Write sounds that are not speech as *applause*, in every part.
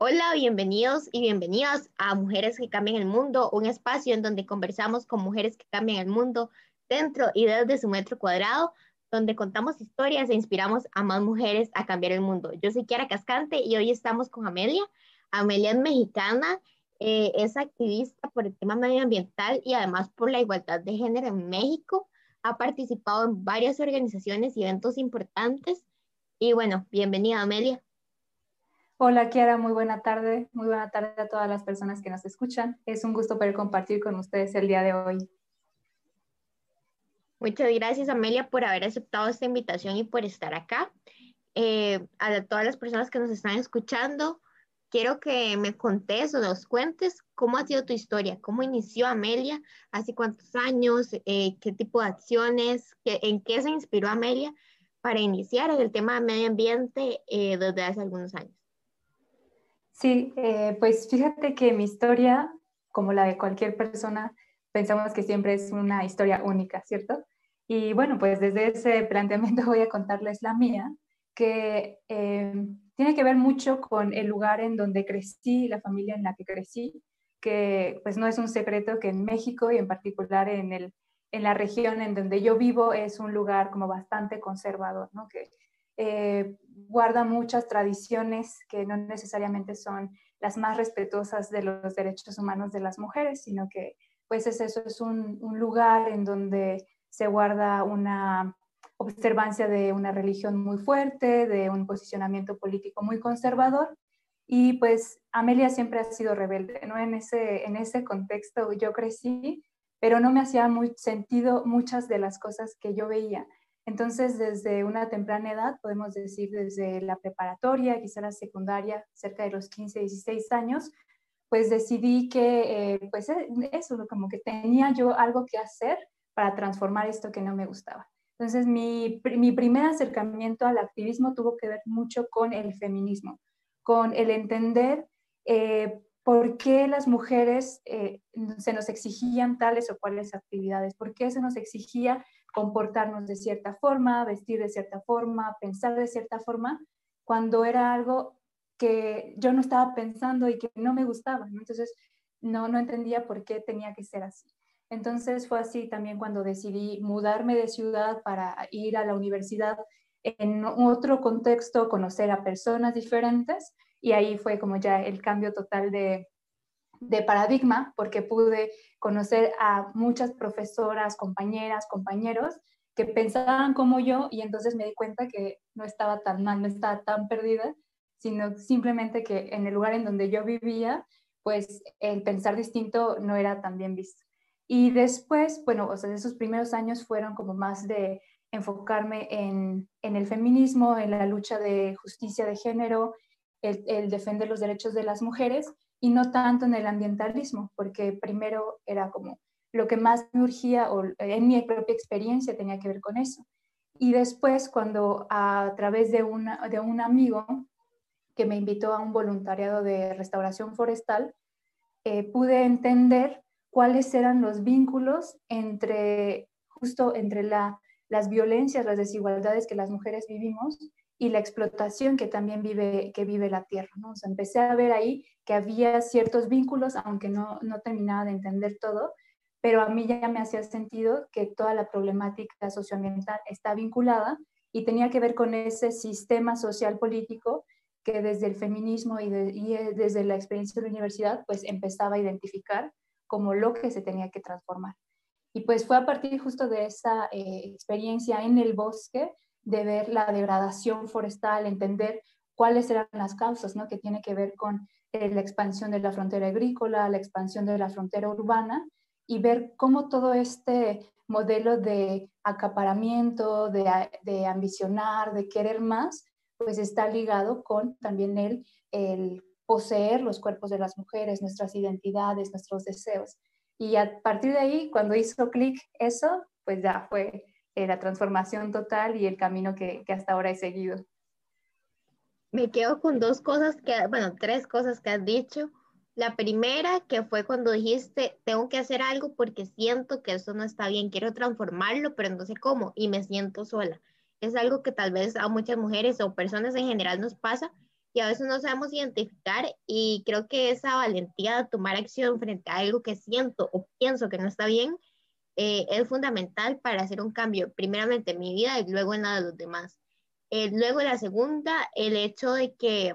Hola, bienvenidos y bienvenidas a Mujeres que Cambian el Mundo, un espacio en donde conversamos con mujeres que cambian el mundo dentro y desde su metro cuadrado, donde contamos historias e inspiramos a más mujeres a cambiar el mundo. Yo soy Kiara Cascante y hoy estamos con Amelia. Amelia es mexicana, eh, es activista por el tema medioambiental y además por la igualdad de género en México. Ha participado en varias organizaciones y eventos importantes. Y bueno, bienvenida Amelia. Hola Kiara, muy buena tarde. Muy buena tarde a todas las personas que nos escuchan. Es un gusto poder compartir con ustedes el día de hoy. Muchas gracias Amelia por haber aceptado esta invitación y por estar acá. Eh, a todas las personas que nos están escuchando, quiero que me contes o nos cuentes cómo ha sido tu historia, cómo inició Amelia, hace cuántos años, eh, qué tipo de acciones, en qué se inspiró Amelia para iniciar en el tema de medio ambiente eh, desde hace algunos años. Sí, eh, pues fíjate que mi historia, como la de cualquier persona, pensamos que siempre es una historia única, ¿cierto? Y bueno, pues desde ese *laughs* planteamiento voy a contarles la mía, que eh, tiene que ver mucho con el lugar en donde crecí, la familia en la que crecí, que pues no es un secreto que en México y en particular en, el, en la región en donde yo vivo es un lugar como bastante conservador, ¿no? Eh, guarda muchas tradiciones que no necesariamente son las más respetuosas de los derechos humanos de las mujeres, sino que pues es eso, es un, lugar en donde se guarda una observancia de una religión muy fuerte, de un posicionamiento político muy conservador. Y pues Amelia siempre ha sido rebelde, ¿no? En ese, en ese contexto yo crecí, pero no me hacía muy sentido muchas de las cosas que yo veía. Entonces, desde una temprana edad, podemos decir desde la preparatoria, quizá la secundaria, cerca de los 15, 16 años, pues decidí que, eh, pues eh, eso, como que tenía yo algo que hacer para transformar esto que no me gustaba. Entonces, mi, mi primer acercamiento al activismo tuvo que ver mucho con el feminismo, con el entender eh, por qué las mujeres se nos exigían tales o cuales actividades, por qué se nos exigía comportarnos de cierta forma, vestir de cierta forma, pensar de cierta forma, cuando era algo que yo no estaba pensando y que no me gustaba. Entonces, no, no entendía por qué tenía que ser así. Entonces fue así también cuando decidí mudarme de ciudad para ir a la universidad en otro contexto, conocer a personas diferentes y ahí fue como ya el cambio total de, de paradigma porque pude conocer a muchas profesoras, compañeras, compañeros que pensaban como yo y entonces me di cuenta que no estaba tan mal, no estaba tan perdida, sino simplemente que en el lugar en donde yo vivía, pues el pensar distinto no era tan bien visto. Y después, bueno, o sea, esos primeros años fueron como más de enfocarme en, en el feminismo, en la lucha de justicia de género, el, el defender los derechos de las mujeres, y no tanto en el ambientalismo, porque primero era como lo que más me urgía o en mi propia experiencia tenía que ver con eso. Y después cuando a través de, una, de un amigo que me invitó a un voluntariado de restauración forestal, eh, pude entender cuáles eran los vínculos entre justo entre la, las violencias, las desigualdades que las mujeres vivimos y la explotación que también vive, que vive la tierra. ¿no? Empecé a ver ahí que había ciertos vínculos, aunque no, no terminaba de entender todo, pero a mí ya me hacía sentido que toda la problemática socioambiental está vinculada y tenía que ver con ese sistema social político que desde el feminismo y, y eh, desde la experiencia de la universidad, pues empezaba a identificar como lo que se tenía que transformar. Y pues fue a partir justo de esa eh, experiencia en el bosque de ver la degradación forestal, entender cuáles eran las causas, ¿no? Que tiene que ver con eh, la expansión de la frontera agrícola, la expansión de la frontera urbana y ver cómo todo este modelo de acaparamiento, de, de ambicionar, de querer más, pues está ligado con también el, el poseer los cuerpos de las mujeres, nuestras identidades, nuestros deseos. Y a partir de ahí, cuando hizo clic eso, pues ya fue eh, la transformación total y el camino que, que, hasta ahora he seguido. Me quedo con dos cosas que, bueno, tres cosas que has dicho. La primera, que fue cuando dijiste, tengo que hacer algo porque siento que eso no está bien, quiero transformarlo, pero no sé cómo y me siento sola. Es algo que tal vez a muchas mujeres o personas en general nos pasa, y a veces no sabemos identificar y creo que esa valentía de tomar acción frente a algo que siento o pienso que no está bien eh, es fundamental para hacer un cambio, primeramente en mi vida y luego en la de los demás. Eh, luego la segunda, el hecho de que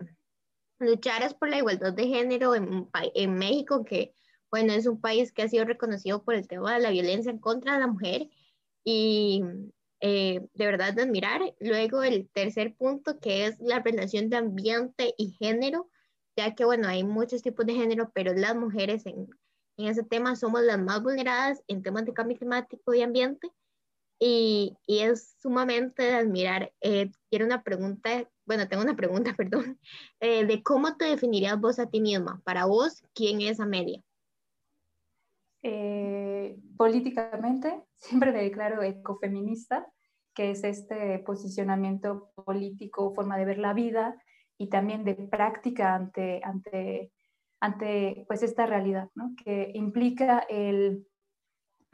lucharas por la igualdad de género en, en México, que bueno, es un país que ha sido reconocido por el tema de la violencia en contra de la mujer y eh, de verdad de admirar. Luego el tercer punto que es la relación de ambiente y género, ya que bueno, hay muchos tipos de género, pero las mujeres en, en ese tema somos las más vulneradas en temas de cambio climático y ambiente. Y, y es sumamente de admirar. Eh, quiero una pregunta, bueno, tengo una pregunta, *laughs* perdón, eh, de cómo te definirías vos a ti misma. Para vos, ¿quién es Amelia? Eh, políticamente, *laughs* siempre me declaro ecofeminista, que es este posicionamiento político, forma de ver la vida y también de práctica ante, ante, ante pues esta realidad, ¿no? que implica el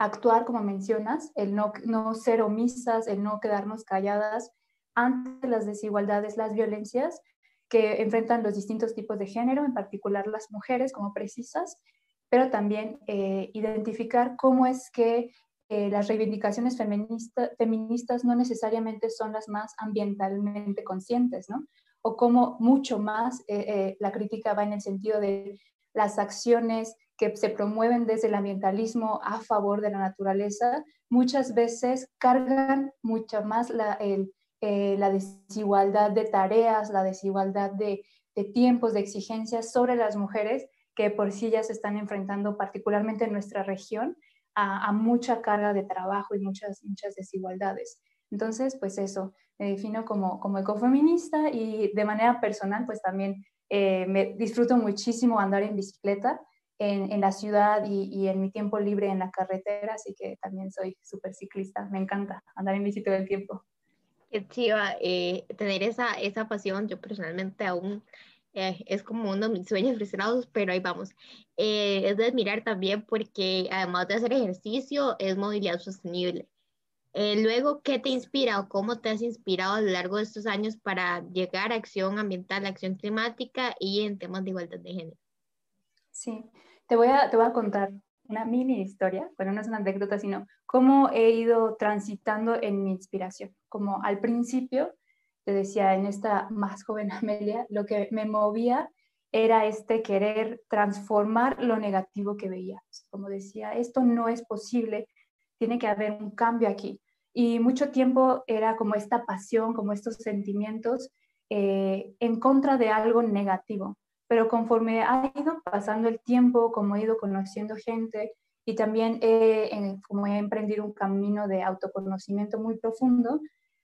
actuar como mencionas, el no, no ser omisas, el no quedarnos calladas ante las desigualdades, las violencias que enfrentan los distintos tipos de género, en particular las mujeres como precisas, pero también eh, identificar cómo es que eh, las reivindicaciones feministas no necesariamente son las más ambientalmente conscientes, ¿no? O cómo mucho más eh, la crítica va en el sentido de las acciones que se promueven desde el ambientalismo a favor de la naturaleza, muchas veces cargan mucho más la, la desigualdad de tareas, la desigualdad de, tiempos, de exigencias sobre las mujeres que por sí ya se están enfrentando, particularmente en nuestra región, a, mucha carga de trabajo y muchas, muchas desigualdades. Entonces, pues eso, me defino como, como ecofeminista y de manera personal, pues también eh, me disfruto muchísimo andar en bicicleta en, en la ciudad y, y, en mi tiempo libre en la carretera, así que también soy súper ciclista, me encanta andar en bici todo el tiempo. Qué chiva eh, tener esa, esa pasión, yo personalmente aún eh, es como uno de mis sueños frustrados, pero ahí vamos. Eh, es de admirar también porque además de hacer ejercicio, es movilidad sostenible. Eh, luego, ¿qué te inspira o cómo te has inspirado a lo largo de estos años para llegar a acción ambiental, acción climática y en temas de igualdad de género? Sí, te voy a, te voy a contar una mini historia, bueno, no es una anécdota, sino cómo he ido transitando en mi inspiración. Como al principio, te decía, en esta más joven *laughs* Amelia, lo que me movía era este querer transformar lo negativo que veía. Como decía, esto no es posible, tiene que haber un cambio aquí. Y mucho tiempo era como esta pasión, como estos sentimientos eh, en contra de algo negativo. Pero conforme ha ido pasando el tiempo, como he ido conociendo gente y también como he emprendido un camino de autoconocimiento muy profundo,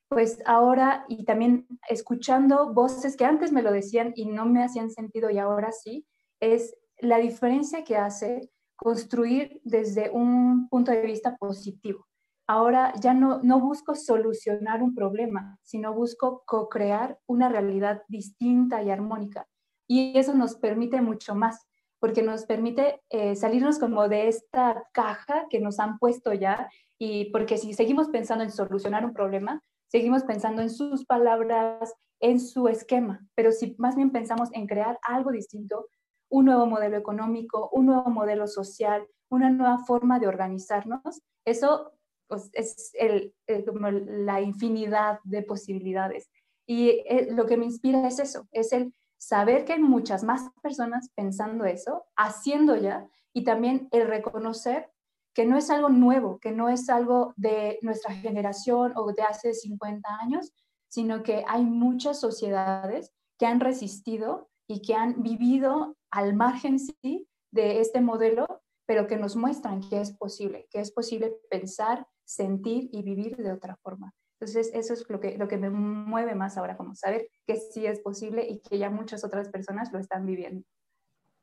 pues ahora y también escuchando voces que antes me lo decían y no me hacían sentido y ahora sí, es la diferencia que hace construir desde un punto de vista positivo. Ahora ya no, no busco solucionar un problema, sino busco co-crear una realidad distinta y armónica. Y eso nos permite mucho más, porque nos permite eh, salirnos como de esta caja que nos han puesto ya, y porque si seguimos pensando en solucionar un problema, seguimos pensando en sus palabras, en su esquema, pero si más bien pensamos en crear algo distinto, un nuevo modelo económico, un nuevo modelo social, una nueva forma de organizarnos, eso pues, es la infinidad de posibilidades. Y eh, lo que me inspira es eso, es el saber que hay muchas más personas pensando eso, haciendo ya, y también el reconocer que no es algo nuevo, que no es algo de nuestra generación o de hace 50 años, sino que hay muchas sociedades que han resistido y que han vivido al margen sí de este modelo, pero que nos muestran que es posible, que es posible pensar, sentir y vivir de otra forma. Entonces, eso es lo que, lo que me mueve más ahora, como saber que sí es posible y que ya muchas otras personas lo están viviendo.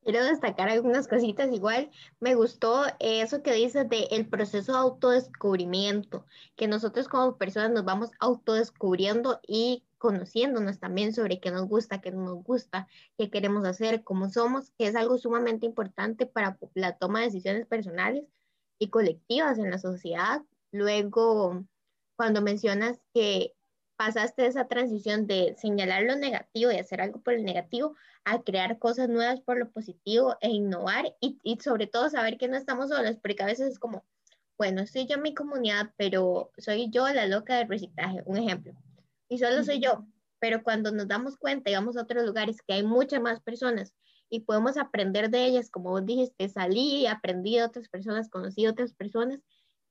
Quiero destacar algunas cositas igual. Me gustó eso que dices de el proceso de autodescubrimiento, que nosotros como personas nos vamos autodescubriendo y conociéndonos también sobre qué nos gusta, qué no nos gusta, qué queremos hacer, cómo somos, que es algo sumamente importante para la toma de decisiones personales y colectivas en la sociedad. Luego, cuando mencionas que pasaste esa transición de señalar lo negativo y hacer algo por el negativo a crear cosas nuevas por lo positivo e innovar y, y sobre todo saber que no estamos solos, porque a veces es como, bueno, estoy yo en mi comunidad, pero soy yo la loca del reciclaje, un ejemplo, y solo soy yo, pero cuando nos damos cuenta y vamos a otros lugares que hay muchas más personas y podemos aprender de ellas, como vos dijiste, salí, aprendí de otras personas, conocí a otras personas,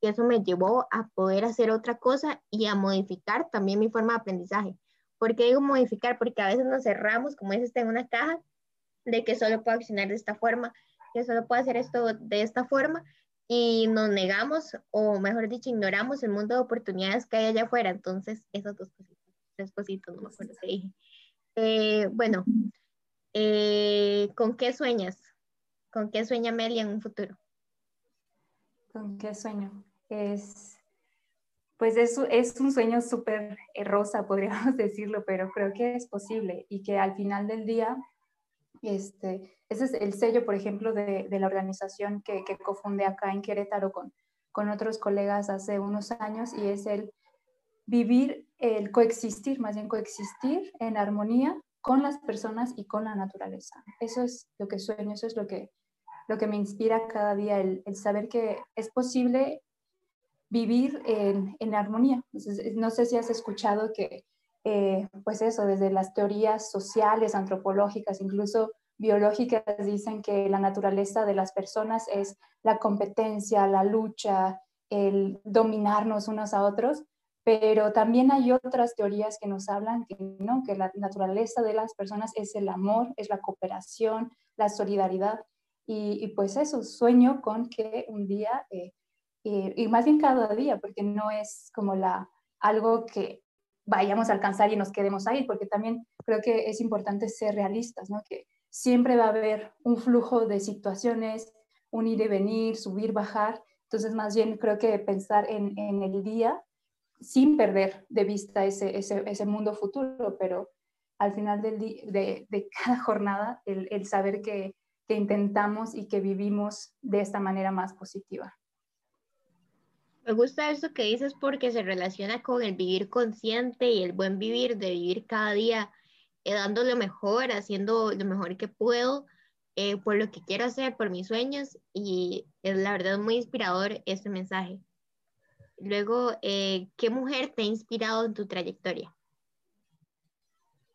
y eso me llevó a poder hacer otra cosa y a modificar también mi forma de aprendizaje. ¿Por qué digo modificar? Porque a veces nos cerramos, como dices, en una caja de que solo puedo accionar de esta forma, que solo puedo hacer esto de esta forma y nos negamos, o mejor dicho, ignoramos el mundo de oportunidades que hay allá afuera. Entonces, esas dos cositas, tres no me acuerdo qué dije. Eh, bueno, eh, ¿con qué sueñas? ¿Con qué sueña Amelia en un futuro? ¿Con qué sueño? Es, pues es, es un sueño súper rosa, podríamos *laughs* decirlo, pero creo que es posible y que al final del día, este, ese es el sello, por ejemplo, de, de la organización que, que cofundé acá en Querétaro con, con otros colegas hace unos años y es el vivir, el coexistir, más bien coexistir en armonía con las personas y con la naturaleza. Eso es lo que sueño, eso es lo que, lo que me inspira cada día, el, saber que es posible vivir en, en armonía. no sé si has escuchado que, eh, pues eso, desde las teorías sociales, antropológicas, incluso biológicas, dicen que la naturaleza de las personas es la competencia, la lucha, el dominarnos unos a otros, pero también hay otras teorías que nos hablan que no, que la naturaleza de las personas es el amor, es la cooperación, la solidaridad. Y, pues eso, sueño con que un día, eh, eh, y más bien cada día, porque no es como la, algo que vayamos a alcanzar y nos quedemos ahí, porque también creo que es importante ser realistas, ¿no? que siempre va a haber un flujo de situaciones, un ir y venir, subir, bajar. Entonces, más bien creo que pensar en, en el día sin perder de vista ese, ese, ese, mundo futuro, pero al final del de, de, cada *laughs* jornada, el, el saber que que intentamos y que vivimos de esta manera más positiva. Me gusta eso que dices porque se relaciona con el vivir consciente y el buen vivir, de vivir cada día eh, dando lo mejor, haciendo lo mejor que puedo eh, por lo que quiero hacer, por mis sueños y es la verdad muy inspirador este mensaje. Luego, eh, ¿qué mujer te ha inspirado en tu trayectoria?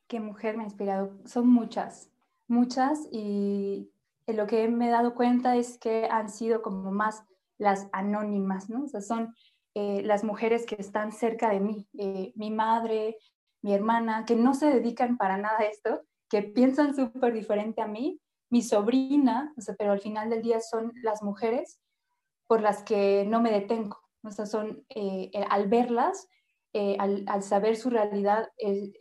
¿Qué mujer me ha inspirado? Son muchas, muchas y lo que me he dado cuenta es que han sido como más las anónimas, ¿no? O sea, son eh, las mujeres que están cerca de mí, eh, mi madre, mi hermana, que no se dedican para nada a esto, que piensan súper diferente a mí, mi sobrina, o sea, pero al final del día son las mujeres por las que no me detengo, o sea, son, eh, al verlas, al, al, saber su realidad,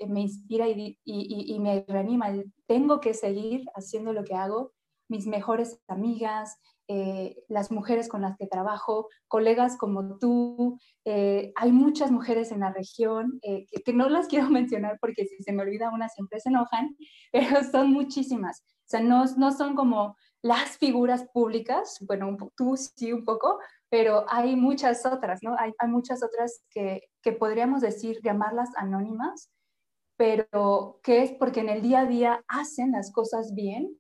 me inspira y, y, y me reanima, tengo que seguir haciendo lo que hago, mis mejores amigas, eh, las mujeres con las que trabajo, colegas como tú. Eh, hay muchas mujeres en la región eh, que, no las *laughs* quiero mencionar porque si se me olvida una siempre se enojan, *laughs* pero son muchísimas. O sea, no, no son como las figuras públicas, bueno, tú sí un poco, pero hay muchas otras, ¿no? Hay, hay muchas otras que, que podríamos decir, llamarlas anónimas, pero que es porque en el día a día hacen las cosas bien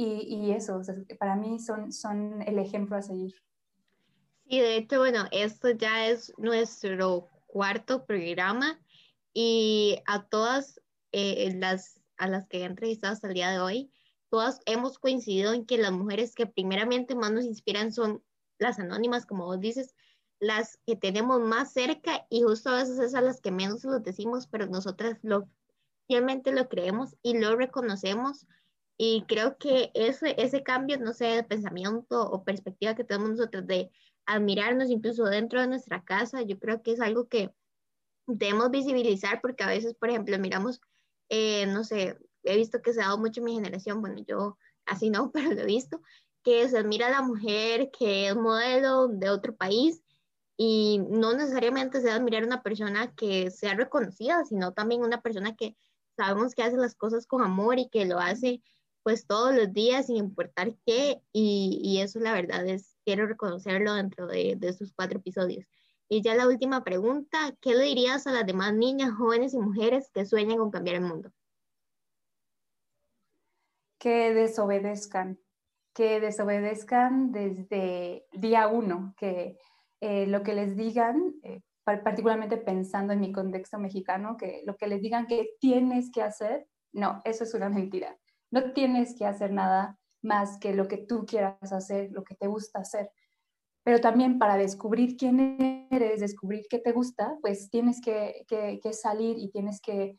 y, eso, para mí son, son el ejemplo a seguir. Sí, de hecho, bueno, esto ya es nuestro cuarto programa y a todas eh, las, a las que he entrevistado hasta el día de hoy, todas hemos coincidido en que las mujeres que primeramente más nos inspiran son las anónimas, como vos dices, las que tenemos más cerca y justo a veces es a las que menos lo decimos, pero nosotras lo, fielmente lo creemos y lo reconocemos. Y creo que ese, ese cambio, no sé, de pensamiento o perspectiva que tenemos nosotros de admirarnos incluso dentro de nuestra casa, yo creo que es algo que debemos visibilizar porque a veces, por ejemplo, miramos, eh, no sé, he visto que se ha dado mucho en mi generación, bueno, yo así no, *laughs* pero lo he visto, que se admira a la mujer que es modelo de otro país y no necesariamente se admirar a una persona que sea reconocida, sino también una persona que sabemos que hace las cosas con amor y que lo hace pues todos los días sin importar qué y, y eso la verdad es, quiero reconocerlo dentro de, de estos cuatro episodios. Y ya la última pregunta, ¿qué le dirías a las demás niñas, jóvenes y mujeres que sueñan con cambiar el mundo? Que desobedezcan, que desobedezcan desde día uno, que eh, lo que les digan, eh, particularmente pensando en mi contexto mexicano, que lo que les digan que tienes que hacer, no, eso es una mentira. No tienes que hacer nada más que lo que tú quieras hacer, lo que te gusta hacer. Pero también para descubrir quién eres, descubrir qué te gusta, pues tienes que, salir y tienes que,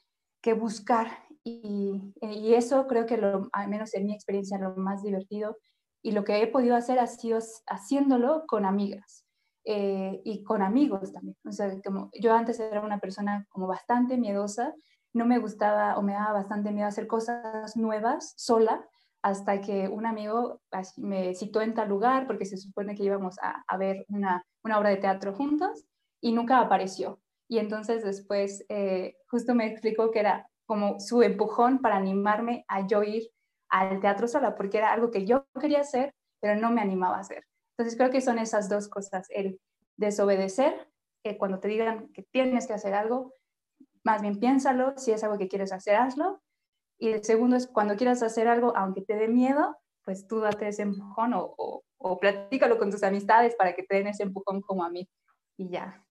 buscar. Y, eso creo que, lo, al menos en mi experiencia, lo más divertido y lo que he podido hacer ha sido haciéndolo con amigas. Eh, y con amigos también. O sea, como yo antes era una persona como bastante miedosa, no me gustaba o me daba bastante miedo hacer cosas nuevas sola, hasta que un amigo me citó en tal lugar porque se supone que íbamos a, ver una, obra de teatro juntos y nunca apareció. Y entonces después eh, justo me explicó que era como su empujón para animarme a yo ir al teatro sola, porque era algo que yo quería hacer, pero no me animaba a hacer. Entonces creo que son esas dos cosas, el desobedecer, que cuando te digan que tienes que hacer algo, más bien piénsalo, si es algo que quieres hacer, hazlo, y el segundo es cuando quieras hacer algo, aunque te dé miedo, pues tú date ese empujón o, o, o platícalo con tus amistades para que te den ese empujón como a mí. Y ya.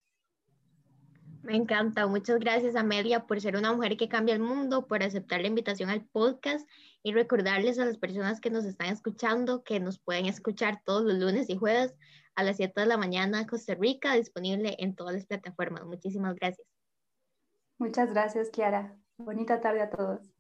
Me encanta. Muchas gracias, Amelia, por ser una mujer que cambia el mundo, por aceptar la invitación al podcast y recordarles a las personas que nos están escuchando que nos pueden escuchar todos los lunes y jueves a las 7 de la mañana Costa Rica, disponible en todas las plataformas. Muchísimas gracias. Muchas gracias, Kiara. Bonita tarde a todos.